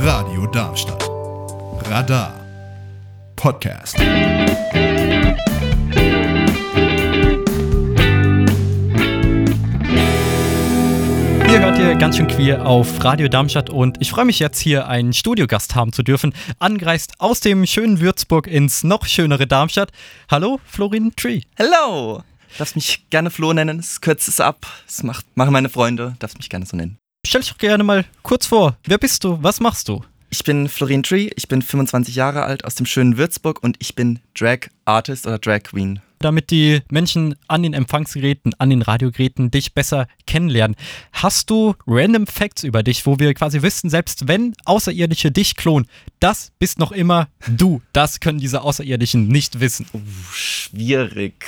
Radio Darmstadt. Radar. Podcast. Ihr hört hier ganz schön queer auf Radio Darmstadt und ich freue mich jetzt hier einen Studiogast haben zu dürfen, angereist aus dem schönen Würzburg ins noch schönere Darmstadt. Hallo, Florin Tree. Hello! Darfst mich gerne Flo nennen, es kürzt es ab, das macht, machen meine Freunde, darfst mich gerne so nennen. Stell dich doch gerne mal kurz vor. Wer bist du? Was machst du? Ich bin Florin Tree, ich bin 25 Jahre alt aus dem schönen Würzburg und ich bin Drag Artist oder Drag Queen damit die Menschen an den Empfangsgeräten, an den Radiogeräten dich besser kennenlernen. Hast du random Facts über dich, wo wir quasi wissen, selbst wenn Außerirdische dich klonen, das bist noch immer du. Das können diese Außerirdischen nicht wissen. Uh, schwierig.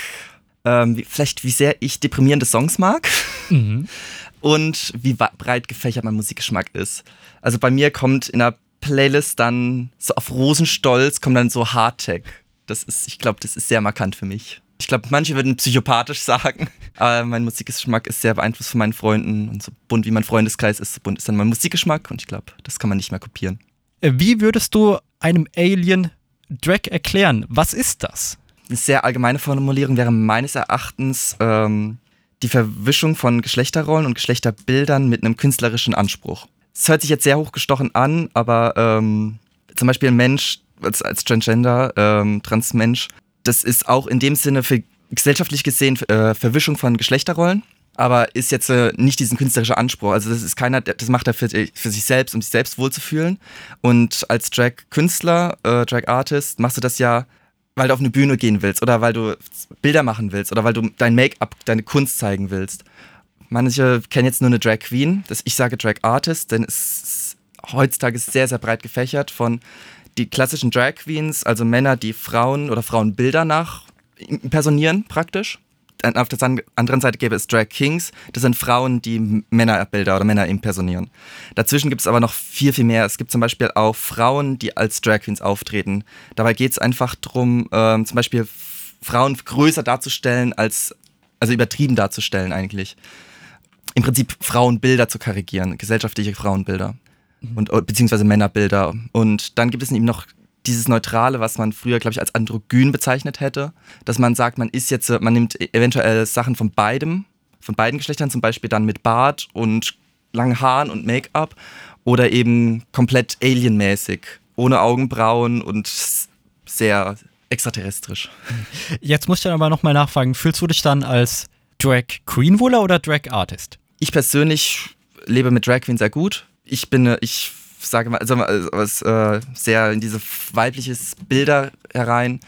Ähm, wie, vielleicht wie sehr ich deprimierende Songs mag mhm. und wie breit gefächert mein Musikgeschmack ist. Also bei mir kommt in der Playlist dann so auf Rosenstolz kommt dann so Hardtech das ist, ich glaube, das ist sehr markant für mich. Ich glaube, manche würden psychopathisch sagen, aber mein Musikgeschmack ist sehr beeinflusst von meinen Freunden und so bunt wie mein Freundeskreis ist, so bunt ist dann mein Musikgeschmack und ich glaube, das kann man nicht mehr kopieren. Äh, wie würdest du einem Alien Drag erklären? Was ist das? Eine sehr allgemeine Formulierung wäre meines Erachtens ähm, die Verwischung von Geschlechterrollen und Geschlechterbildern mit einem künstlerischen Anspruch. Es hört sich jetzt sehr hochgestochen an, aber ähm, zum Beispiel ein Mensch, als, als Transgender, ähm, Transmensch, das ist auch in dem Sinne für gesellschaftlich gesehen äh, Verwischung von Geschlechterrollen, aber ist jetzt äh, nicht diesen künstlerischen Anspruch. Also das ist keiner, das macht er für, für sich selbst, um sich selbst wohlzufühlen. Und als Drag-Künstler, äh, Drag-Artist, machst du das ja, weil du auf eine Bühne gehen willst oder weil du Bilder machen willst oder weil du dein Make-up, deine Kunst zeigen willst. Manche kennen jetzt nur eine Drag Queen. Das, ich sage Drag Artist, denn es ist heutzutage sehr, sehr breit gefächert von die klassischen Drag Queens, also Männer, die Frauen oder Frauenbilder nach impersonieren praktisch. Auf der anderen Seite gäbe es Drag Kings, das sind Frauen, die Männerbilder oder Männer impersonieren. Dazwischen gibt es aber noch viel, viel mehr. Es gibt zum Beispiel auch Frauen, die als Drag Queens auftreten. Dabei geht es einfach darum, ähm, zum Beispiel Frauen größer darzustellen als, also übertrieben darzustellen eigentlich. Im Prinzip Frauenbilder zu karikieren, gesellschaftliche Frauenbilder und äh, beziehungsweise Männerbilder. Und dann gibt es eben noch dieses Neutrale, was man früher, glaube ich, als androgyn bezeichnet hätte, dass man sagt, man ist jetzt, man nimmt eventuell Sachen von beidem, von beiden Geschlechtern, zum Beispiel dann mit Bart und langen Haaren und Make-up oder eben komplett alienmäßig, ohne Augenbrauen und sehr extraterrestrisch. Jetzt muss ich dann aber nochmal nachfragen, fühlst du dich dann als Drag Queen wohler oder Drag Artist? Ich persönlich lebe mit Drag Queen sehr gut ich bin, ich sage mal, also, was, äh, sehr in diese weibliches Bilder herein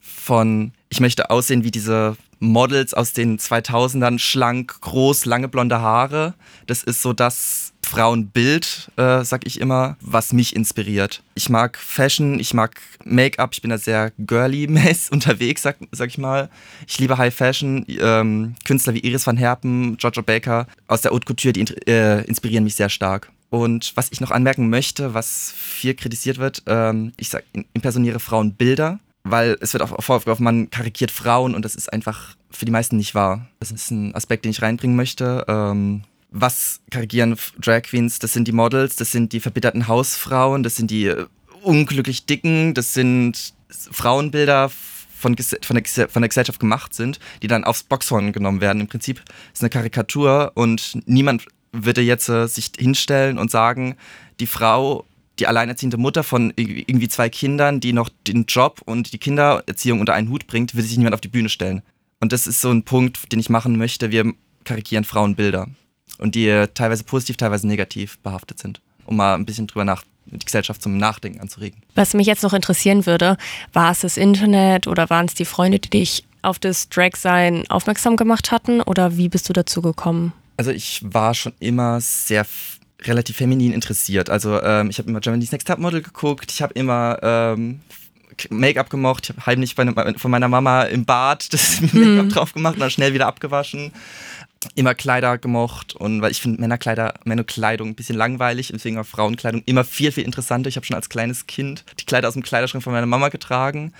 von, ich möchte aussehen wie diese Models aus den 2000ern, schlank, groß, lange blonde Haare. Das ist so das Frauenbild, äh, sag ich immer, was mich inspiriert. Ich mag Fashion, ich mag Make-up, ich bin da sehr girly-mäßig unterwegs, sag, sag, ich mal. Ich liebe High Fashion. Ähm, Künstler wie Iris van Herpen, Giorgio Baker aus der Haute Couture, die äh, inspirieren mich sehr stark. Und was ich noch anmerken möchte, was viel kritisiert wird, ähm, ich sage, impersoniere Frauenbilder, weil es wird auch vorgeworfen, man karikiert Frauen und das ist einfach für die meisten nicht wahr. Das ist ein Aspekt, den ich reinbringen möchte. Ähm, was karikieren Drag Queens? Das sind die Models, das sind die verbitterten Hausfrauen, das sind die äh, unglücklich Dicken, das sind Frauenbilder von, von, der, von der Gesellschaft gemacht sind, die dann aufs Boxhorn genommen werden. Im Prinzip ist eine Karikatur und niemand würde jetzt äh, sich hinstellen und sagen, die Frau, die alleinerziehende Mutter von irgendwie zwei Kindern, die noch den Job und die Kindererziehung unter einen Hut bringt, würde sich niemand auf die Bühne stellen. Und das ist so ein Punkt, den ich machen möchte. Wir karikieren Frauenbilder. Und die äh, teilweise positiv, teilweise negativ behaftet sind. Um mal ein bisschen drüber nach, die Gesellschaft zum Nachdenken anzuregen. Was mich jetzt noch interessieren würde, war es das Internet oder waren es die Freunde, die dich auf das Drag-Sein aufmerksam gemacht hatten? Oder wie bist du dazu gekommen? Also ich war schon immer sehr relativ feminin interessiert. Also ähm, ich habe immer Germany's Next Top Model geguckt, ich habe immer ähm, Make-up gemocht, ich habe heimlich bei, von meiner Mama im Bad das Make-up mm. drauf gemacht und dann schnell wieder abgewaschen. Immer Kleider gemocht und weil ich finde Männerkleider, Männerkleidung ein bisschen langweilig, deswegen war Frauenkleidung immer viel, viel interessanter. Ich habe schon als kleines Kind die Kleider aus dem Kleiderschrank von meiner Mama getragen.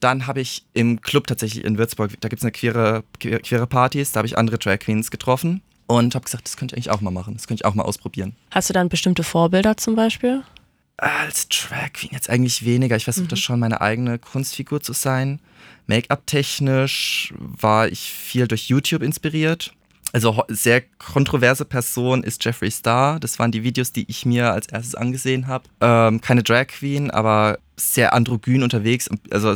Dann habe ich im Club tatsächlich in Würzburg, da gibt es eine queere, queere Partys, da habe ich andere Drag Queens getroffen und habe gesagt, das könnte ich eigentlich auch mal machen, das könnte ich auch mal ausprobieren. Hast du dann bestimmte Vorbilder zum Beispiel? Als Drag Queen jetzt eigentlich weniger. Ich versuche mhm. das schon, meine eigene Kunstfigur zu sein. Make-up-technisch war ich viel durch YouTube inspiriert. Also sehr kontroverse Person ist Jeffree Star. Das waren die Videos, die ich mir als erstes angesehen habe. Ähm, keine Drag Queen, aber sehr androgyn unterwegs. Also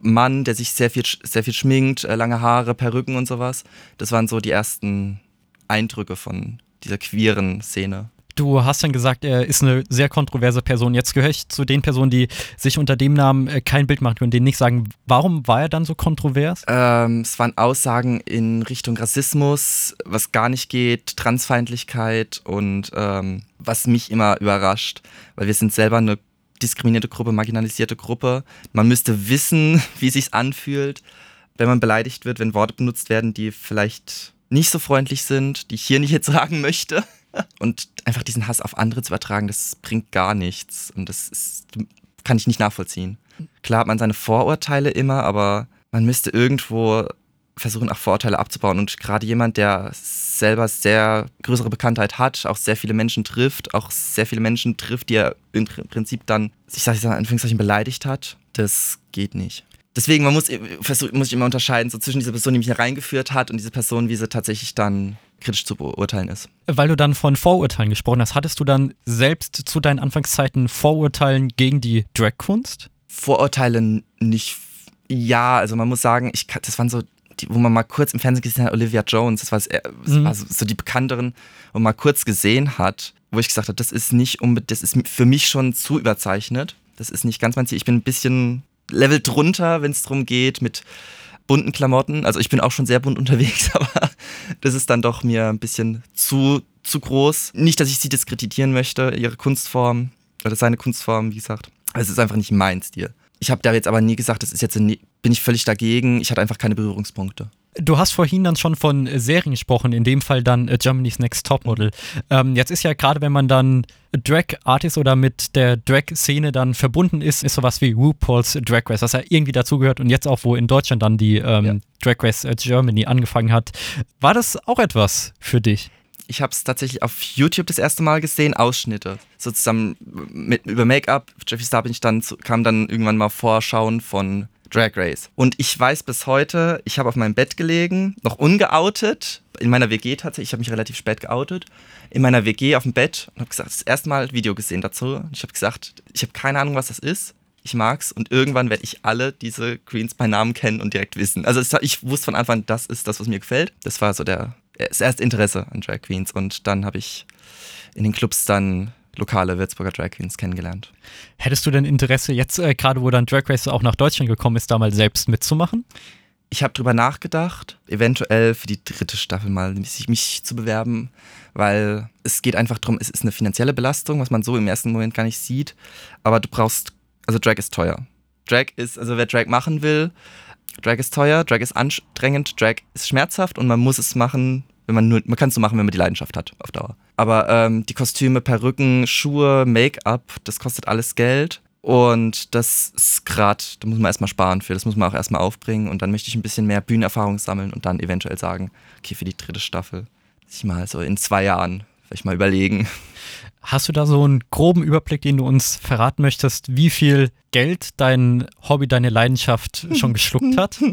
Mann, der sich sehr viel, sehr viel schminkt, äh, lange Haare, Perücken und sowas. Das waren so die ersten Eindrücke von dieser queeren Szene. Du hast dann gesagt, er ist eine sehr kontroverse Person. Jetzt gehöre ich zu den Personen, die sich unter dem Namen äh, kein Bild machen und denen nicht sagen, warum war er dann so kontrovers? Ähm, es waren Aussagen in Richtung Rassismus, was gar nicht geht, Transfeindlichkeit und ähm, was mich immer überrascht, weil wir sind selber eine diskriminierte Gruppe, marginalisierte Gruppe. Man müsste wissen, wie es sich anfühlt, wenn man beleidigt wird, wenn Worte benutzt werden, die vielleicht nicht so freundlich sind, die ich hier nicht jetzt sagen möchte. Und einfach diesen Hass auf andere zu übertragen, das bringt gar nichts. Und das ist, kann ich nicht nachvollziehen. Klar hat man seine Vorurteile immer, aber man müsste irgendwo versuchen, auch Vorurteile abzubauen. Und gerade jemand, der selber sehr größere Bekanntheit hat, auch sehr viele Menschen trifft, auch sehr viele Menschen trifft, die er im Prinzip dann, ich sage in Anführungszeichen, beleidigt hat, das geht nicht. Deswegen, man muss, versuch, muss ich immer unterscheiden, so zwischen dieser Person, die mich hier reingeführt hat und diese Person, wie sie tatsächlich dann kritisch zu beurteilen ist. Weil du dann von Vorurteilen gesprochen hast, hattest du dann selbst zu deinen Anfangszeiten Vorurteilen gegen die Dragkunst? Vorurteile nicht. Ja, also man muss sagen, ich, das waren so, die, wo man mal kurz im Fernsehen gesehen hat, Olivia Jones, das war, das mhm. war so, so, die bekannteren, wo man mal kurz gesehen hat, wo ich gesagt habe, das ist nicht unbedingt, das ist für mich schon zu überzeichnet. Das ist nicht ganz mein Ziel. Ich bin ein bisschen Level drunter, wenn es darum geht, mit bunten Klamotten. Also ich bin auch schon sehr bunt unterwegs, aber das ist dann doch mir ein bisschen zu, zu groß. Nicht, dass ich sie diskreditieren möchte, ihre Kunstform oder seine Kunstform, wie gesagt. Es ist einfach nicht mein Stil. Ich habe da jetzt aber nie gesagt, das ist jetzt bin ich völlig dagegen. Ich hatte einfach keine Berührungspunkte. Du hast vorhin dann schon von äh, Serien gesprochen, in dem Fall dann äh, Germany's Next Topmodel. Ähm, jetzt ist ja gerade, wenn man dann Drag-Artist oder mit der Drag-Szene dann verbunden ist, ist sowas wie RuPaul's Drag Race, was ja irgendwie dazugehört und jetzt auch, wo in Deutschland dann die ähm, ja. Drag Race äh, Germany angefangen hat. War das auch etwas für dich? Ich habe es tatsächlich auf YouTube das erste Mal gesehen, Ausschnitte. So zusammen mit, über Make-up. Jeffy Star bin ich dann, kam dann irgendwann mal Vorschauen von Drag Race. Und ich weiß bis heute, ich habe auf meinem Bett gelegen, noch ungeoutet, in meiner WG tatsächlich, ich habe mich relativ spät geoutet, in meiner WG auf dem Bett und habe gesagt, das erste Mal Video gesehen dazu. Ich habe gesagt, ich habe keine Ahnung, was das ist. Ich mag's und irgendwann werde ich alle diese Queens bei Namen kennen und direkt wissen. Also ich wusste von Anfang an, das ist das, was mir gefällt. Das war so der, das erste Interesse an Drag Queens und dann habe ich in den Clubs dann lokale Würzburger Drag Queens kennengelernt. Hättest du denn Interesse, jetzt äh, gerade wo dann Drag Race auch nach Deutschland gekommen ist, da mal selbst mitzumachen? Ich habe drüber nachgedacht, eventuell für die dritte Staffel mal mich, mich zu bewerben, weil es geht einfach darum, es ist eine finanzielle Belastung, was man so im ersten Moment gar nicht sieht. Aber du brauchst, also Drag ist teuer. Drag ist, also wer Drag machen will, Drag ist teuer, Drag ist anstrengend, Drag ist schmerzhaft und man muss es machen, wenn man nur, man kann es so machen, wenn man die Leidenschaft hat, auf Dauer. Aber ähm, die Kostüme, Perücken, Schuhe, Make-up, das kostet alles Geld. Und das ist gerade, da muss man erstmal sparen für, das muss man auch erstmal aufbringen. Und dann möchte ich ein bisschen mehr Bühnenerfahrung sammeln und dann eventuell sagen, okay, für die dritte Staffel, ich mal so in zwei Jahren vielleicht mal überlegen. Hast du da so einen groben Überblick, den du uns verraten möchtest, wie viel Geld dein Hobby, deine Leidenschaft schon geschluckt hat?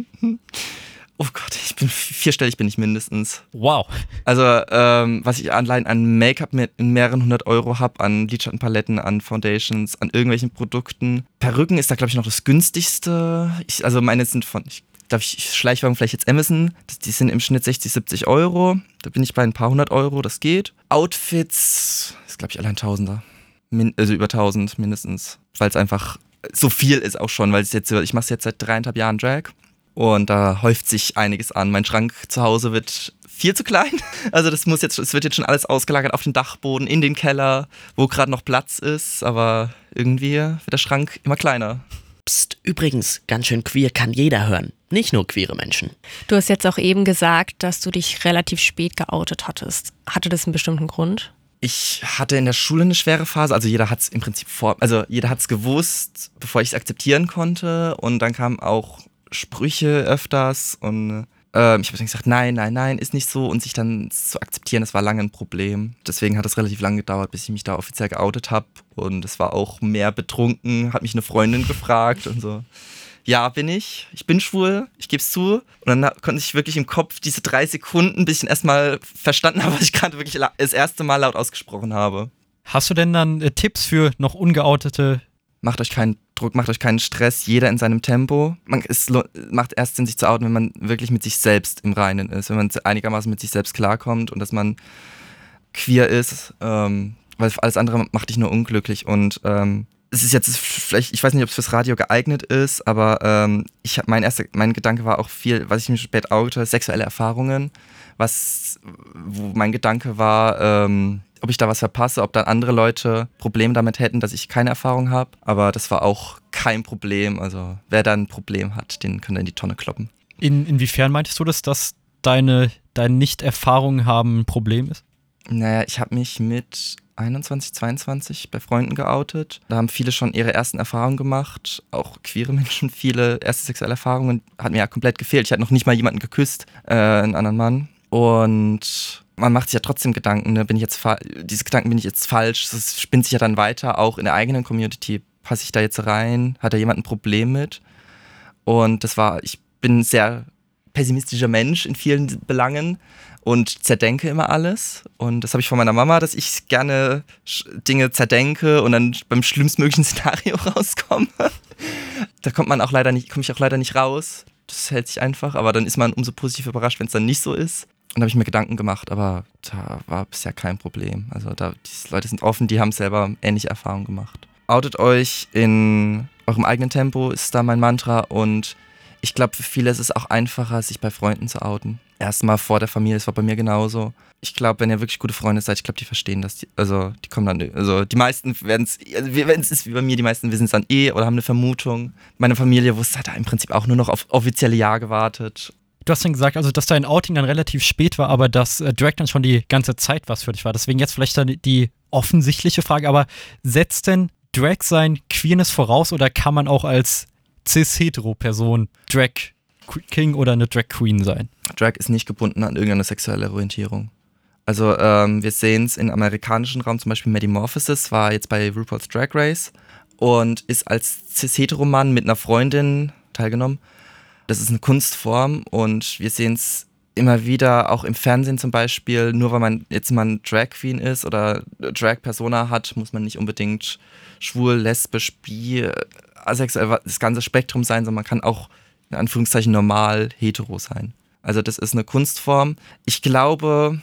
Oh Gott, ich bin vierstellig bin ich mindestens. Wow. Also, ähm, was ich allein an Make-up mit in mehreren hundert Euro habe, an Lidschattenpaletten, an Foundations, an irgendwelchen Produkten. Perücken ist da, glaube ich, noch das günstigste. Ich, also meine sind von, ich darf ich Schleichwagen vielleicht jetzt Amazon, die sind im Schnitt 60, 70 Euro. Da bin ich bei ein paar hundert Euro, das geht. Outfits ist, glaube ich, allein Tausender. Min also über 1000 mindestens. Weil es einfach so viel ist auch schon, weil jetzt, ich mache es jetzt seit dreieinhalb Jahren Drag. Und da häuft sich einiges an. Mein Schrank zu Hause wird viel zu klein. Also das muss jetzt, es wird jetzt schon alles ausgelagert auf den Dachboden, in den Keller, wo gerade noch Platz ist, aber irgendwie wird der Schrank immer kleiner. Psst, übrigens, ganz schön queer kann jeder hören, nicht nur queere Menschen. Du hast jetzt auch eben gesagt, dass du dich relativ spät geoutet hattest. Hatte das einen bestimmten Grund? Ich hatte in der Schule eine schwere Phase, also jeder hat es im Prinzip vor, also jeder hat es gewusst, bevor ich es akzeptieren konnte und dann kam auch Sprüche öfters und Ähm, ich habe dann gesagt, nein, nein, nein, ist nicht so. Und sich dann zu akzeptieren, das war lange ein Problem. Deswegen hat es relativ lange gedauert, bis ich mich da offiziell geoutet habe. Und es war auch mehr betrunken, hat mich eine Freundin gefragt und so. Ja, bin ich. Ich bin schwul, ich gebe es zu. Und dann konnte ich wirklich im Kopf diese drei Sekunden, bis ich erstmal verstanden habe, was ich gerade wirklich das erste Mal laut ausgesprochen habe. Hast du denn dann äh, Tipps für noch ungeoutete macht euch keinen Druck, macht euch keinen Stress, jeder in seinem Tempo. Man, es macht erst Sinn, sich zu outen, wenn man wirklich mit sich selbst im Reinen ist, wenn man einigermaßen mit sich selbst klarkommt und dass man queer ist, ähm, weil alles andere macht dich nur unglücklich und ähm, es ist jetzt vielleicht, ich weiß nicht, ob es fürs Radio geeignet ist, aber ähm, ich mein erster, mein Gedanke war auch viel, was ich mir spät oute, sexuelle Erfahrungen, was, wo mein Gedanke war, ähm, ob ich da was verpasse, ob dann andere Leute Probleme damit hätten, dass ich keine Erfahrung habe. Aber das war auch kein Problem. Also wer da ein Problem hat, den kann er in die Tonne kloppen. In, inwiefern meintest du das, dass deine, deine Nicht-Erfahrung haben ein Problem ist? Naja, ich habe mich mit 21, 22 bei Freunden geoutet. Da haben viele schon ihre ersten Erfahrungen gemacht. Auch queere Menschen, viele erste sexuelle Erfahrungen. Hat mir ja komplett gefehlt. Ich hatte noch nicht mal jemanden geküsst, äh, einen anderen Mann. Und man macht sich ja trotzdem Gedanken, ne? bin ich jetzt diese Gedanken bin ich jetzt falsch, das spinnt sich ja dann weiter, auch in der eigenen Community. Passe ich da jetzt rein? Hat da jemand ein Problem mit? Und das war, ich bin ein sehr pessimistischer Mensch in vielen Belangen und zerdenke immer alles. Und das habe ich von meiner Mama, dass ich gerne Dinge zerdenke und dann beim schlimmstmöglichen Szenario rauskomme. da kommt man auch leider nicht, komme ich auch leider nicht raus. Das hält sich einfach, aber dann ist man umso positiv überrascht, wenn es dann nicht so ist. Und habe ich mir Gedanken gemacht, aber da war bisher kein Problem. Also da, die Leute sind offen, die haben selber ähnliche Erfahrungen gemacht. Outet euch in eurem eigenen Tempo, ist da mein Mantra. Und ich glaube, für viele ist es auch einfacher, sich bei Freunden zu outen. Erstmal vor der Familie, das war bei mir genauso. Ich glaube, wenn ihr wirklich gute Freunde seid, ich glaube, die verstehen das. Die, also, die kommen dann, also die meisten werden es, also, wenn es ist wie bei mir, die meisten wissen es dann eh oder haben eine Vermutung. Meine Familie wusste, hat da im Prinzip auch nur noch auf offizielle Ja gewartet. Du hast dann gesagt, also dass dein Outing dann relativ spät war, aber dass äh, Drag dann schon die ganze Zeit was für dich war. Deswegen jetzt vielleicht dann die offensichtliche Frage, aber setzt denn Drag sein Queerness voraus oder kann man auch als cis-hetero-Person Drag King oder eine Drag Queen sein? Drag ist nicht gebunden an irgendeine sexuelle Orientierung. Also ähm, wir sehen es im amerikanischen Raum, zum Beispiel Metamorphosis war jetzt bei RuPaul's Drag Race und ist als cis-hetero-Mann mit einer Freundin teilgenommen das ist eine Kunstform und wir sehen es immer wieder, auch im Fernsehen zum Beispiel, nur weil man jetzt mal ein Drag Queen ist oder Drag-Persona hat, muss man nicht unbedingt schwul, lesbisch, bi, asexuell, das ganze Spektrum sein, sondern man kann auch in Anführungszeichen normal hetero sein. Also das ist eine Kunstform. Ich glaube,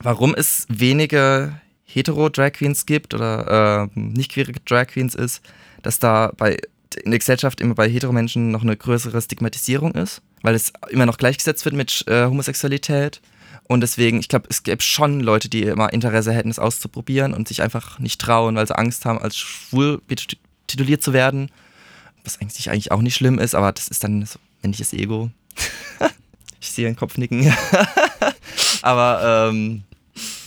warum es wenige hetero-Drag Queens gibt oder äh, nicht queere Drag Queens ist, dass da bei in der Gesellschaft immer bei Heteromenschen noch eine größere Stigmatisierung ist, weil es immer noch gleichgesetzt wird mit äh, Homosexualität. Und deswegen, ich glaube, es gäbe schon Leute, die immer Interesse hätten, es auszuprobieren und sich einfach nicht trauen, weil sie Angst haben, als schwul tituliert zu werden. Was eigentlich, eigentlich auch nicht schlimm ist, aber das ist dann so männliches Ego. ich sehe einen Kopf nicken. aber ähm,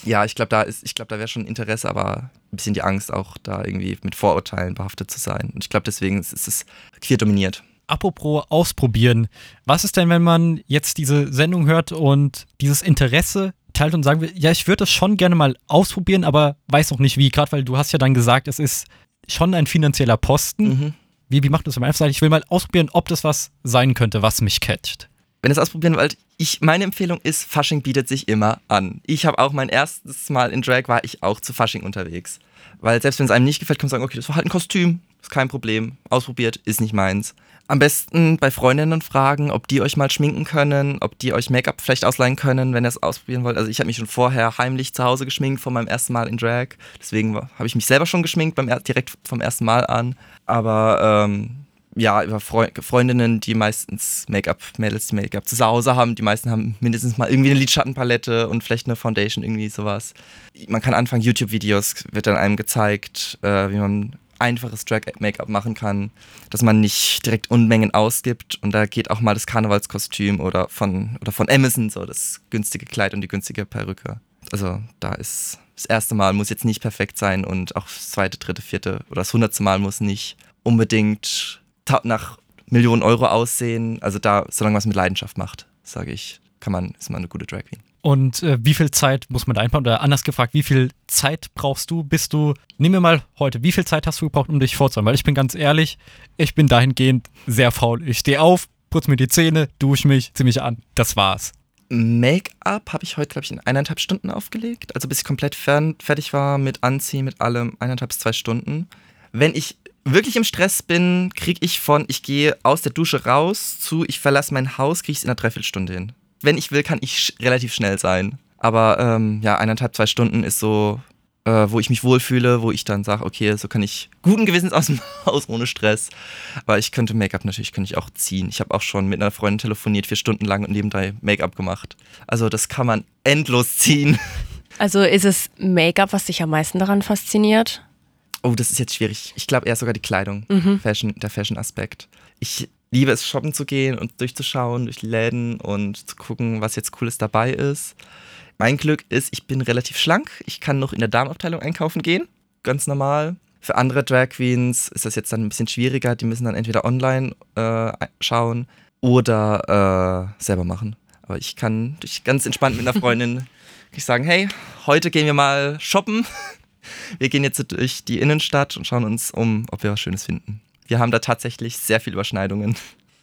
ja, ich glaube, da ist, ich glaube, da wäre schon Interesse, aber ein bisschen die Angst, auch da irgendwie mit Vorurteilen behaftet zu sein. Und ich glaube, deswegen ist es queer dominiert. Apropos ausprobieren. Was ist denn, wenn man jetzt diese Sendung hört und dieses Interesse teilt und sagen will, ja, ich würde das schon gerne mal ausprobieren, aber weiß noch nicht wie, gerade weil du hast ja dann gesagt, es ist schon ein finanzieller Posten. Mhm. Wie, wie macht das am einfach? Ich will mal ausprobieren, ob das was sein könnte, was mich catcht. Wenn ihr es ausprobieren wollt, ich, meine Empfehlung ist, Fasching bietet sich immer an. Ich habe auch mein erstes Mal in Drag war ich auch zu Fasching unterwegs. Weil selbst wenn es einem nicht gefällt, kann man sagen, okay, das war halt ein Kostüm, ist kein Problem. Ausprobiert, ist nicht meins. Am besten bei Freundinnen fragen, ob die euch mal schminken können, ob die euch Make-up vielleicht ausleihen können, wenn ihr es ausprobieren wollt. Also ich habe mich schon vorher heimlich zu Hause geschminkt von meinem ersten Mal in Drag. Deswegen habe ich mich selber schon geschminkt, beim, direkt vom ersten Mal an. Aber ähm, ja, über Freu Freundinnen, die meistens Make-up, Mädels, die Make-up zu Hause haben. Die meisten haben mindestens mal irgendwie eine Lidschattenpalette und vielleicht eine Foundation, irgendwie sowas. Man kann anfangen, YouTube-Videos wird dann einem gezeigt, äh, wie man einfaches Drag-Make-up machen kann, dass man nicht direkt Unmengen ausgibt und da geht auch mal das Karnevalskostüm oder von, oder von Amazon, so das günstige Kleid und die günstige Perücke. Also da ist das erste Mal muss jetzt nicht perfekt sein und auch das zweite, dritte, vierte oder das hundertste Mal muss nicht unbedingt nach Millionen Euro aussehen. Also da, solange man es mit Leidenschaft macht. sage ich, kann man, ist man eine gute Drag Queen. Und äh, wie viel Zeit muss man da einplanen? Oder anders gefragt, wie viel Zeit brauchst du, bis du, nehmen wir mal heute, wie viel Zeit hast du gebraucht, um dich vorzunehmen? Weil ich bin ganz ehrlich, ich bin dahingehend sehr faul. Ich stehe auf, putze mir die Zähne, dusche mich, ziehe mich an. Das war's. Make-up habe ich heute, glaube ich, in eineinhalb Stunden aufgelegt. Also bis ich komplett fertig war mit Anziehen, mit allem, eineinhalb bis zwei Stunden. Wenn ich wirklich im Stress bin, kriege ich von, ich gehe aus der Dusche raus zu, ich verlasse mein Haus, kriege ich es in einer Dreiviertelstunde hin. Wenn ich will, kann ich sch relativ schnell sein. Aber ähm, ja, eineinhalb, zwei Stunden ist so, äh, wo ich mich wohlfühle, wo ich dann sage, okay, so kann ich guten Gewissens aus dem Haus ohne Stress. Aber ich könnte Make-up natürlich, könnte ich auch ziehen. Ich habe auch schon mit einer Freundin telefoniert, vier Stunden lang und nebenbei Make-up gemacht. Also das kann man endlos ziehen. Also ist es Make-up, was dich am meisten daran fasziniert? Oh, das ist jetzt schwierig. Ich glaube eher sogar die Kleidung, Fashion, der Fashion-Aspekt. Ich liebe es, shoppen zu gehen und durchzuschauen durch die Läden und zu gucken, was jetzt Cooles dabei ist. Mein Glück ist, ich bin relativ schlank. Ich kann noch in der Damenabteilung einkaufen gehen. Ganz normal. Für andere Drag Queens ist das jetzt dann ein bisschen schwieriger. Die müssen dann entweder online äh, schauen oder äh, selber machen. Aber ich kann ganz entspannt mit einer Freundin ich sagen, hey, heute gehen wir mal shoppen. Wir gehen jetzt durch die Innenstadt und schauen uns um, ob wir was Schönes finden. Wir haben da tatsächlich sehr viele Überschneidungen.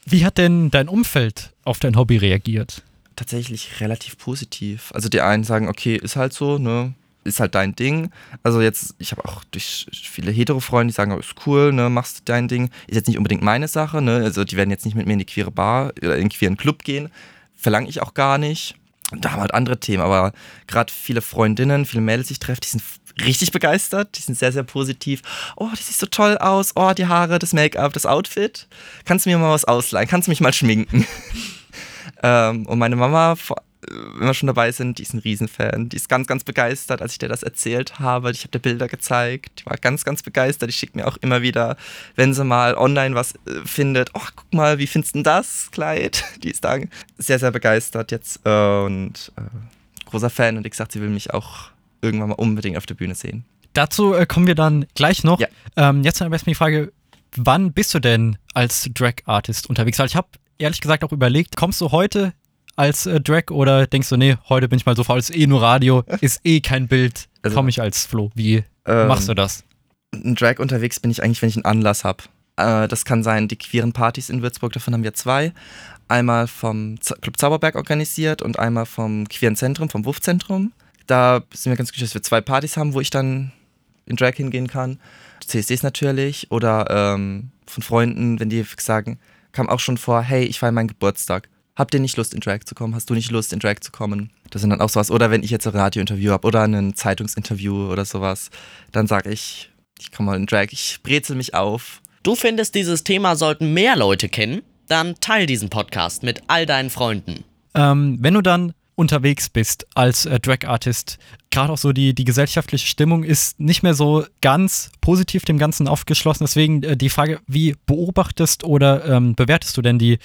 Wie hat denn dein Umfeld auf dein Hobby reagiert? Tatsächlich relativ positiv. Also die einen sagen, okay, ist halt so, ne? Ist halt dein Ding. Also jetzt, ich habe auch durch viele hetero-Freunde, die sagen, oh, ist cool, ne, machst du dein Ding. Ist jetzt nicht unbedingt meine Sache, ne? Also die werden jetzt nicht mit mir in die queere Bar oder in den queeren Club gehen. Verlange ich auch gar nicht. Da haben wir halt andere Themen, aber gerade viele Freundinnen, viele Mädels, die ich treffe, die sind richtig begeistert, die sind sehr, sehr positiv. Oh, das sieht so toll aus. Oh, die Haare, das Make-up, das Outfit. Kannst du mir mal was ausleihen? Kannst du mich mal schminken? ähm, und meine Mama, äh, wenn wir schon dabei sind, die ist ein Riesenfan. Die ist ganz, ganz begeistert, als ich dir das erzählt habe. Ich habe dir Bilder gezeigt. Die war ganz, ganz begeistert. Die schickt mir auch immer wieder, wenn sie mal online was äh, findet. Oh, guck mal, wie findest du denn das Kleid? Die ist da sehr, sehr begeistert jetzt äh, und äh, großer Fan. Und wie gesagt, sie will mich auch irgendwann mal unbedingt auf der Bühne sehen. Dazu äh, kommen wir dann gleich noch. Ja. Ähm, jetzt am besten die Frage, wann bist du denn als Drag-Artist unterwegs? Weil ich habe ehrlich gesagt auch überlegt, kommst du heute als äh, Drag oder denkst du, nee, heute bin ich mal so faul, ist eh nur Radio, ist eh kein Bild, Also- komme ich als Flo. Wie Ähm, machst du das? ein Drag unterwegs bin ich eigentlich, wenn ich einen Anlass habe. Äh, das kann sein, die queeren Partys in Würzburg, davon haben wir zwei. Einmal vom Z Club Zauberberg organisiert und einmal vom Queeren Zentrum, vom WUF-Zentrum. Da sind wir ganz glücklich, dass wir zwei Partys haben, wo ich dann in Drag hingehen kann. CSDs natürlich oder ähm, von Freunden, wenn die sagen, kam auch schon vor, hey, ich feiere meinen Geburtstag. Habt ihr nicht Lust, in Drag zu kommen? Hast du nicht Lust, in Drag zu kommen? Das sind dann auch sowas. Oder wenn ich jetzt ein Radiointerview habe oder ein Zeitungsinterview oder sowas, dann sage ich, ich komme mal in Drag, ich brezel mich auf. Du findest, dieses Thema sollten mehr Leute kennen? Dann teil diesen Podcast mit all deinen Freunden. Ähm, wenn du dann unterwegs bist als äh, Drag-Artist, gerade auch so die, die gesellschaftliche Stimmung ist nicht mehr so ganz positiv dem Ganzen aufgeschlossen. Deswegen äh, die Frage, wie beobachtest oder ähm, bewertest du denn die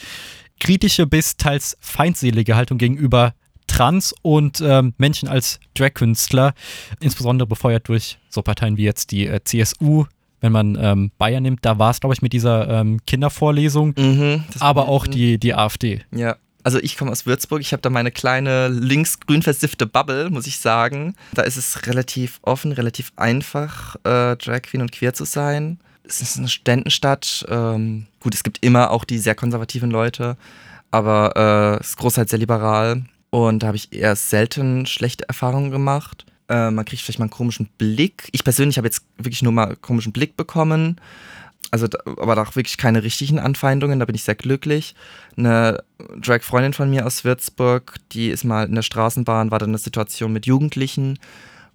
kritische bis teils feindselige Haltung gegenüber Trans und ähm, Menschen als Drag-Künstler, insbesondere befeuert durch so Parteien wie jetzt die äh, CSU, wenn man ähm, Bayern nimmt, da war es, glaube ich, mit dieser ähm, Kindervorlesung, Mhm, aber auch die, die AfD. Ja. Also ich komme aus Würzburg, ich habe da meine kleine links-grün versiffte Bubble, muss ich sagen. Da ist es relativ offen, relativ einfach, äh, Drag Queen und queer zu sein. Es ist eine Studentenstadt. Ähm, gut, es gibt immer auch die sehr konservativen Leute, aber äh, es ist großteils sehr liberal. Und da habe ich eher selten schlechte Erfahrungen gemacht. Äh, man kriegt vielleicht mal einen komischen Blick. Ich persönlich habe jetzt wirklich nur mal einen komischen Blick bekommen. Also, da- aber auch wirklich keine richtigen Anfeindungen, da bin ich sehr glücklich. Eine Drag-Freundin von mir aus Würzburg, die ist mal in der Straßenbahn, war dann eine Situation mit Jugendlichen,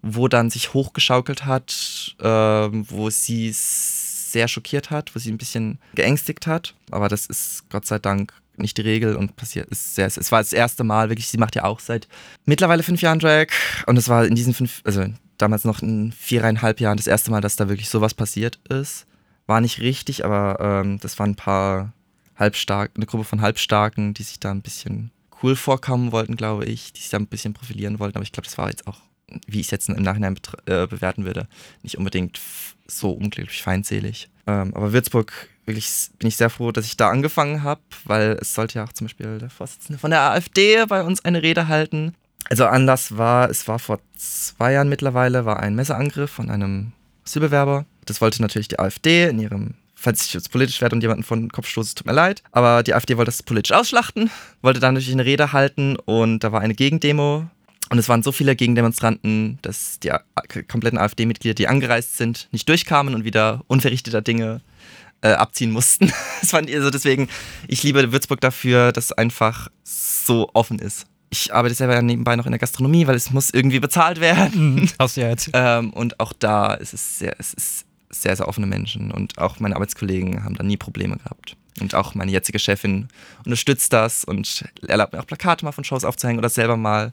wo dann sich hochgeschaukelt hat, ähm, wo sie sehr schockiert hat, wo sie ein bisschen geängstigt hat. Aber das ist Gott sei Dank nicht die Regel und passiert ist sehr, es war das erste Mal, wirklich, sie macht ja auch seit mittlerweile fünf Jahren Drag und es war in diesen fünf, also damals noch in viereinhalb Jahren das erste Mal, dass da wirklich sowas passiert ist. War nicht richtig, aber ähm, das waren ein paar halbstark, eine Gruppe von Halbstarken, die sich da ein bisschen cool vorkommen wollten, glaube ich, die sich da ein bisschen profilieren wollten. Aber ich glaube, das war jetzt auch, wie ich es jetzt im Nachhinein äh, bewerten würde, nicht unbedingt so unglaublich feindselig. Ähm, aber Würzburg wirklich bin ich sehr froh, dass ich da angefangen habe, weil es sollte ja auch zum Beispiel der Vorsitzende von der AfD bei uns eine Rede halten. Also Anlass war, es war vor zwei Jahren mittlerweile, war ein Messerangriff von einem Asylbewerber. Das wollte natürlich die AfD in ihrem falls ich jetzt politisch werde und jemanden von den Kopf stoße, tut mir leid. Aber die AfD wollte das politisch ausschlachten, wollte dann natürlich eine Rede halten und da war eine Gegendemo. Und es waren so viele Gegendemonstranten, dass die kompletten AfD-Mitglieder, die angereist sind, nicht durchkamen und wieder unverrichteter Dinge äh, abziehen mussten. das fand ich, also deswegen, ich liebe Würzburg dafür, dass es einfach so offen ist. Ich arbeite selber ja nebenbei noch in der Gastronomie, weil es muss irgendwie bezahlt werden. Mhm, hast du ja jetzt. ähm, und auch da ist es sehr, es ist sehr, sehr offene Menschen und auch meine Arbeitskollegen haben da nie Probleme gehabt. Und auch meine jetzige Chefin unterstützt das und erlaubt mir auch Plakate mal von Shows aufzuhängen oder selber mal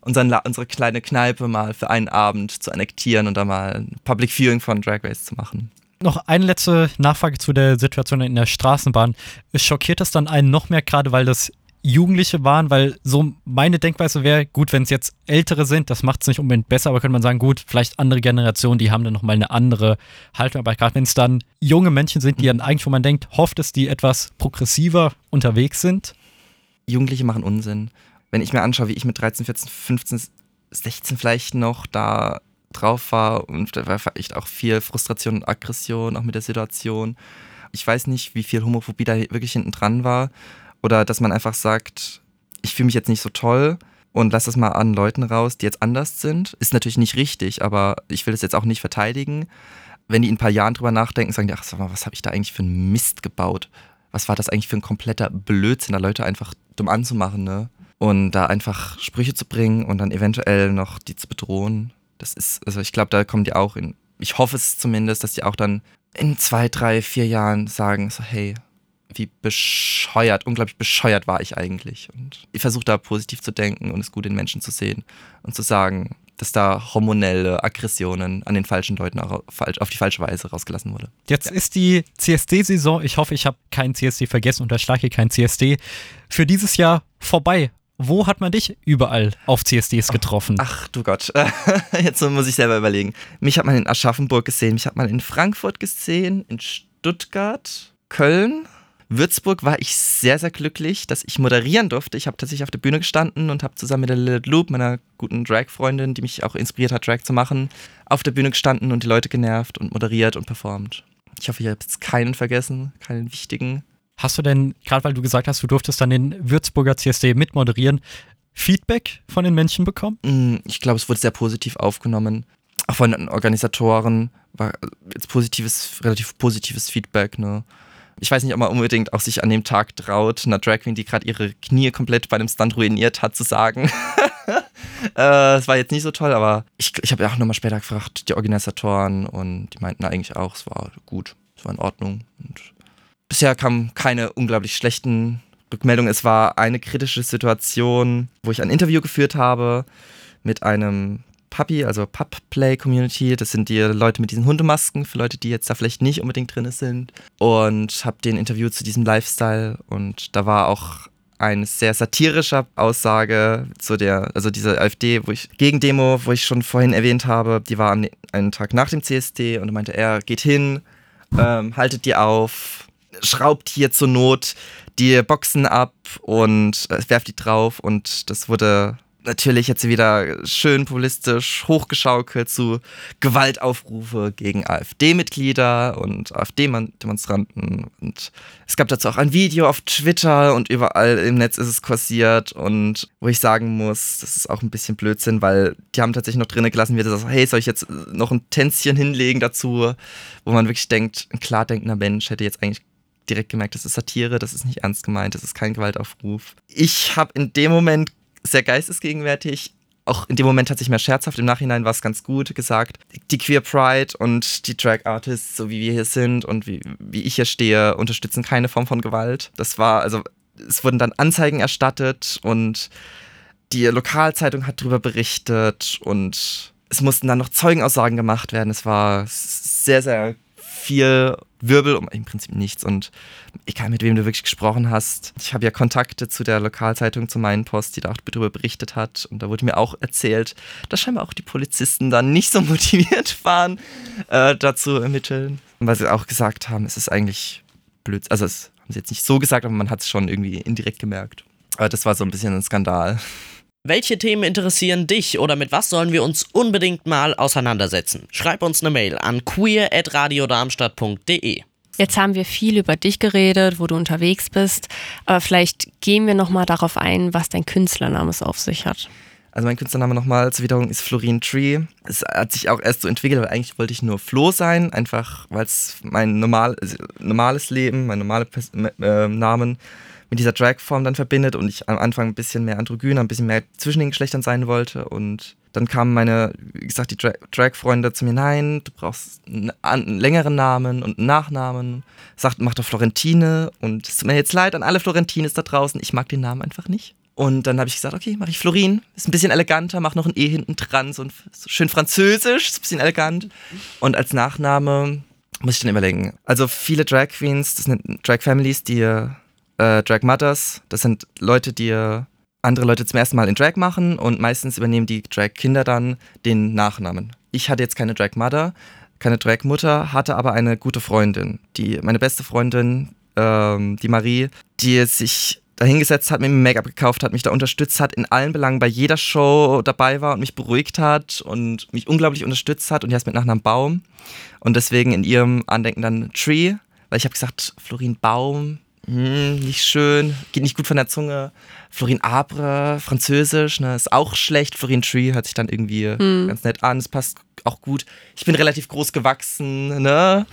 unseren, unsere kleine Kneipe mal für einen Abend zu annektieren und da mal ein Public Viewing von Drag Race zu machen. Noch eine letzte Nachfrage zu der Situation in der Straßenbahn. Schockiert das dann einen noch mehr, gerade weil das Jugendliche waren, weil so meine Denkweise wäre, gut, wenn es jetzt Ältere sind, das macht es nicht unbedingt besser, aber könnte man sagen, gut, vielleicht andere Generationen, die haben dann nochmal eine andere Haltung. Aber gerade wenn es dann junge Menschen sind, die dann eigentlich, wo man denkt, hofft es, die etwas progressiver unterwegs sind. Jugendliche machen Unsinn. Wenn ich mir anschaue, wie ich mit 13, 14, 15, 16 vielleicht noch da drauf war und da war echt auch viel Frustration und Aggression, auch mit der Situation. Ich weiß nicht, wie viel Homophobie da wirklich hinten dran war. Oder dass man einfach sagt, ich fühle mich jetzt nicht so toll und lass das mal an Leuten raus, die jetzt anders sind. Ist natürlich nicht richtig, aber ich will das jetzt auch nicht verteidigen. Wenn die in ein paar Jahren drüber nachdenken, sagen die, ach sag mal, was habe ich da eigentlich für einen Mist gebaut? Was war das eigentlich für ein kompletter Blödsinn, da Leute einfach dumm anzumachen, ne? Und da einfach Sprüche zu bringen und dann eventuell noch die zu bedrohen. Das ist, also ich glaube, da kommen die auch in, ich hoffe es zumindest, dass die auch dann in zwei, drei, vier Jahren sagen, so, hey, wie bescheuert, unglaublich bescheuert war ich eigentlich. Und ich versuche da positiv zu denken und es gut in Menschen zu sehen und zu sagen, dass da hormonelle Aggressionen an den falschen Leuten auch auf die falsche Weise rausgelassen wurde. Jetzt ja. ist die CSD-Saison, ich hoffe, ich habe keinen CSD vergessen, unterschlage hier keinen CSD, für dieses Jahr vorbei. Wo hat man dich überall auf CSDs getroffen? Ach, ach du Gott, jetzt muss ich selber überlegen. Mich hat man in Aschaffenburg gesehen, mich hat man in Frankfurt gesehen, in Stuttgart, Köln, Würzburg war ich sehr, sehr glücklich, dass ich moderieren durfte. Ich habe tatsächlich auf der Bühne gestanden und habe zusammen mit der Lilith Loop, meiner guten Drag-Freundin, die mich auch inspiriert hat, Drag zu machen, auf der Bühne gestanden und die Leute genervt und moderiert und performt. Ich hoffe, ich habe jetzt keinen vergessen, keinen wichtigen. Hast du denn, gerade weil du gesagt hast, du durftest dann den Würzburger CSD mitmoderieren, Feedback von den Menschen bekommen? Mm, ich glaube, es wurde sehr positiv aufgenommen. Auch von den Organisatoren war jetzt positives, relativ positives Feedback. Ne? Ich weiß nicht, ob man unbedingt auch sich an dem Tag traut, einer Drag Queen, die gerade ihre Knie komplett bei einem Stunt ruiniert hat, zu sagen. äh, es war jetzt nicht so toll, aber ich, ich habe auch nochmal später gefragt, die Organisatoren, und die meinten eigentlich auch, es war gut, es war in Ordnung. Und bisher kamen keine unglaublich schlechten Rückmeldungen. Es war eine kritische Situation, wo ich ein Interview geführt habe mit einem Puppy, also Pup Play Community. Das sind die Leute mit diesen Hundemasken, für Leute, die jetzt da vielleicht nicht unbedingt drin sind. Und habe den Interview zu diesem Lifestyle und da war auch eine sehr satirische Aussage zu der, also diese AfD, wo ich gegen Demo, wo ich schon vorhin erwähnt habe, die war einen Tag nach dem CSD und meinte, er geht hin, ähm, haltet die auf, schraubt hier zur Not die Boxen ab und äh, werft die drauf und das wurde natürlich jetzt wieder schön populistisch hochgeschaukelt zu Gewaltaufrufe gegen AfD-Mitglieder und AfD-Demonstranten. Und es gab dazu auch ein Video auf Twitter und überall im Netz ist es kursiert. Und wo ich sagen muss, das ist auch ein bisschen Blödsinn, weil die haben tatsächlich noch drinnen gelassen, wie das, hey, soll ich jetzt noch ein Tänzchen hinlegen dazu, wo man wirklich denkt, ein klar denkender Mensch hätte jetzt eigentlich direkt gemerkt, das ist Satire, das ist nicht ernst gemeint, das ist kein Gewaltaufruf. Ich habe in dem Moment sehr geistesgegenwärtig. Auch in dem Moment hat sich mehr scherzhaft, im Nachhinein war es ganz gut gesagt. Die Queer Pride und die Drag Artists, so wie wir hier sind und wie, wie ich hier stehe, unterstützen keine Form von Gewalt. Das war, also, es wurden dann Anzeigen erstattet und die Lokalzeitung hat darüber berichtet und es mussten dann noch Zeugenaussagen gemacht werden. Es war sehr, sehr viel Wirbel um im Prinzip nichts. Und egal mit wem du wirklich gesprochen hast, ich habe ja Kontakte zu der Lokalzeitung, zu meinen Post, die darüber berichtet hat. Und da wurde mir auch erzählt, dass scheinbar auch die Polizisten dann nicht so motiviert waren, äh, dazu ermitteln. Weil sie auch gesagt haben, es ist eigentlich blöd. Also es haben sie jetzt nicht so gesagt, aber man hat es schon irgendwie indirekt gemerkt. Aber das war so ein bisschen ein Skandal. Welche Themen interessieren dich oder mit was sollen wir uns unbedingt mal auseinandersetzen? Schreib uns eine Mail an queer@radiodarmstadt.de. Jetzt haben wir viel über dich geredet, wo du unterwegs bist, aber vielleicht gehen wir nochmal darauf ein, was dein Künstlername auf sich hat. Also mein Künstlername nochmal zur Wiederholung ist Florin Tree. Es hat sich auch erst so entwickelt, weil eigentlich wollte ich nur Flo sein, einfach weil es mein normal, also normales Leben, mein normaler äh, Namen mit dieser Dragform dann verbindet und ich am Anfang ein bisschen mehr androgyn, ein bisschen mehr zwischen den Geschlechtern sein wollte und dann kamen meine, wie gesagt, die Dra Drag-Freunde zu mir, nein, du brauchst einen, einen, längeren Namen und einen Nachnamen. Sagt, mach doch Florentine und es tut mir jetzt leid an alle Florentines da draußen, ich mag den Namen einfach nicht. Und dann habe ich gesagt, okay, mache ich Florin. Ist ein bisschen eleganter, mach noch ein E hinten dran, so, ein, so schön französisch, ist ein bisschen elegant. Und als Nachname muss ich dann überlegen. Also viele Drag Queens, das sind Drag Families, die äh, Drag Mothers, das sind Leute, die andere Leute zum ersten Mal in Drag machen und meistens übernehmen die Drag Kinder dann den Nachnamen. Ich hatte jetzt keine Drag Mother, keine Drag Mutter, hatte aber eine gute Freundin, die meine beste Freundin, ähm, die Marie, die sich dahingesetzt hat, mir Make-up gekauft hat, mich da unterstützt hat, in allen Belangen bei jeder Show dabei war und mich beruhigt hat und mich unglaublich unterstützt hat und die heißt mit Nachnamen Baum und deswegen in ihrem Andenken dann Tree, weil ich habe gesagt, Florin Baum, hm, nicht schön, geht nicht gut von der Zunge. Florin Abre, Französisch, ne, ist auch schlecht. Florin Tree hört sich dann irgendwie hm. ganz nett an, es passt auch gut. Ich bin relativ groß gewachsen, ne,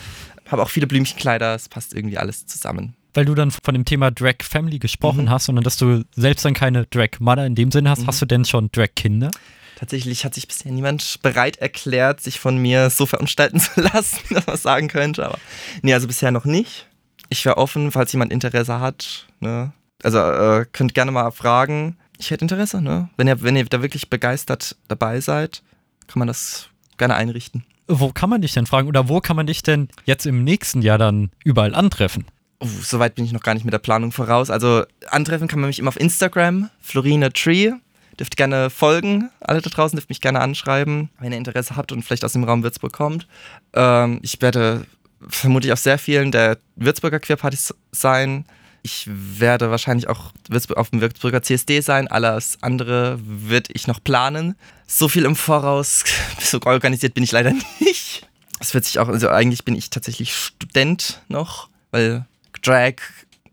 habe auch viele Blümchenkleider, es passt irgendwie alles zusammen weil du dann von dem Thema Drag Family gesprochen mhm. hast, sondern dass du selbst dann keine Drag Mother in dem Sinne hast. Mhm. Hast du denn schon Drag Kinder? Tatsächlich hat sich bisher niemand bereit erklärt, sich von mir so verunstalten zu lassen, dass man sagen könnte. Aber nee, also bisher noch nicht. Ich wäre offen, falls jemand Interesse hat. Ne? Also äh, könnt gerne mal fragen. Ich hätte Interesse, ne? Wenn ihr, wenn ihr da wirklich begeistert dabei seid, kann man das gerne einrichten. Wo kann man dich denn fragen oder wo kann man dich denn jetzt im nächsten Jahr dann überall antreffen? Uh, Soweit bin ich noch gar nicht mit der Planung voraus. Also antreffen kann man mich immer auf Instagram, Florina Tree. Dürft gerne folgen. Alle da draußen dürft mich gerne anschreiben, wenn ihr Interesse habt und vielleicht aus dem Raum Würzburg kommt. Ähm, ich werde vermutlich auf sehr vielen der Würzburger Queerpartys sein. Ich werde wahrscheinlich auch auf dem Würzburger CSD sein. Alles andere wird ich noch planen. So viel im Voraus, so organisiert bin ich leider nicht. Es wird sich auch, also eigentlich bin ich tatsächlich Student noch, weil Drag,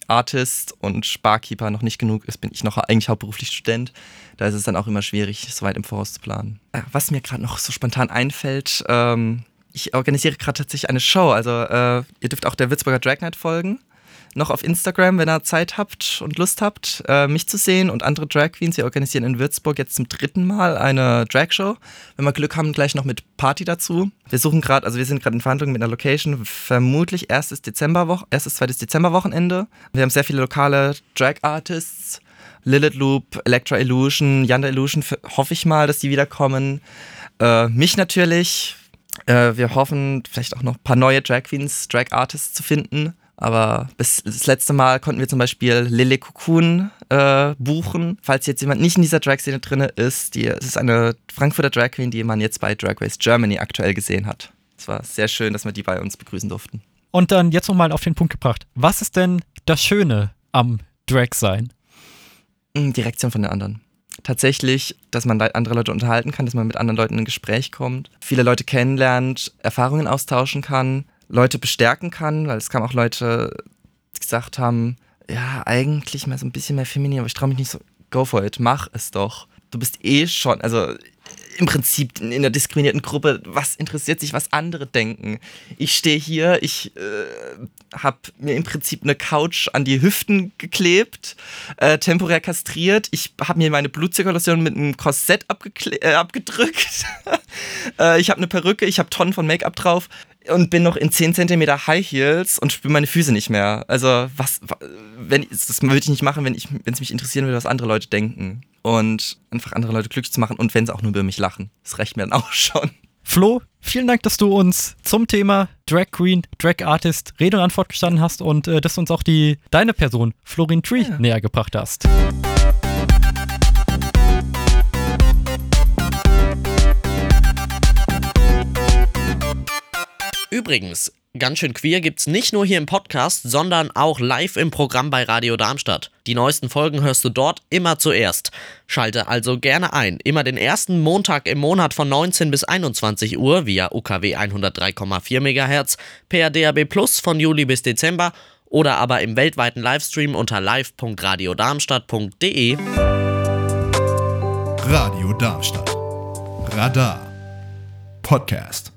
Artist und Barkeeper noch nicht genug ist, bin ich noch eigentlich hauptberuflich Student. Da ist es dann auch immer schwierig, so weit im Voraus zu planen. Was mir gerade noch so spontan einfällt, ähm, ich organisiere gerade tatsächlich eine Show. Also äh, ihr dürft auch der Würzburger Drag Night folgen noch auf Instagram, wenn ihr Zeit habt und Lust habt, äh, mich zu sehen und andere Drag Queens. Wir organisieren in Würzburg jetzt zum dritten Mal eine Drag Show. Wenn wir Glück haben, gleich noch mit Party dazu. Wir suchen gerade, also wir sind gerade in Verhandlungen mit einer Location, vermutlich erstes Dezemberwoche, erstes, zweites Dezemberwochenende. Wir haben sehr viele lokale Drag Artists. Lilith Loop, Electra Illusion, Yanda Illusion, hoffe ich mal, dass die wiederkommen. Äh, mich natürlich. Äh, wir hoffen, vielleicht auch noch ein paar neue Drag Queens, Drag Artists zu finden. Aber bis das letzte Mal konnten wir zum Beispiel Lille Cocoon äh, buchen. Falls jetzt jemand nicht in dieser Drag-Szene drin ist, die, es ist eine Frankfurter Drag Queen, die man jetzt bei Drag Race Germany aktuell gesehen hat. Es war sehr schön, dass wir die bei uns begrüßen durften. Und dann jetzt nochmal auf den Punkt gebracht. Was ist denn das Schöne am Drag-Sein? Hm, die Reaktion von den anderen tatsächlich, dass man andere Leute unterhalten kann, dass man mit anderen Leuten in ein Gespräch kommt, viele Leute kennenlernt, Erfahrungen austauschen kann, Leute bestärken kann, weil es kamen auch Leute, die gesagt haben, ja, eigentlich mal so ein bisschen mehr feminin, aber ich traue mich nicht so, go for it, mach es doch. Du bist eh schon, also im Prinzip in einer diskriminierten Gruppe, was interessiert sich, was andere denken. Ich stehe hier, ich äh, habe mir im Prinzip eine Couch an die Hüften geklebt, äh, temporär kastriert. Ich habe mir meine Blutzirkulation mit einem Korsett äh, abgedrückt. Äh, ich habe eine Perücke, ich habe Tonnen von Make-up drauf und bin noch in 10 cm High Heels und spüre meine Füße nicht mehr. Also, was, wenn, das würde ich nicht machen, wenn es mich interessieren würde, was andere Leute denken. Und einfach andere Leute glücklich zu machen und wenn sie auch nur über mich lachen. Das reicht mir dann auch schon. Flo, vielen Dank, dass du uns zum Thema Drag Queen, Drag Artist Rede und Antwort gestanden hast und äh, dass du uns auch die deine Person, Florin Tree, ja. näher gebracht hast. Übrigens, Ganz schön queer gibt's nicht nur hier im Podcast, sondern auch live im Programm bei Radio Darmstadt. Die neuesten Folgen hörst du dort immer zuerst. Schalte also gerne ein. Immer den ersten Montag im Monat von 19 bis 21 Uhr via UKW 103,4 MHz, per DAB Plus von Juli bis Dezember oder aber im weltweiten Livestream unter live.radiodarmstadt.de. Radio Darmstadt. Radar. Podcast.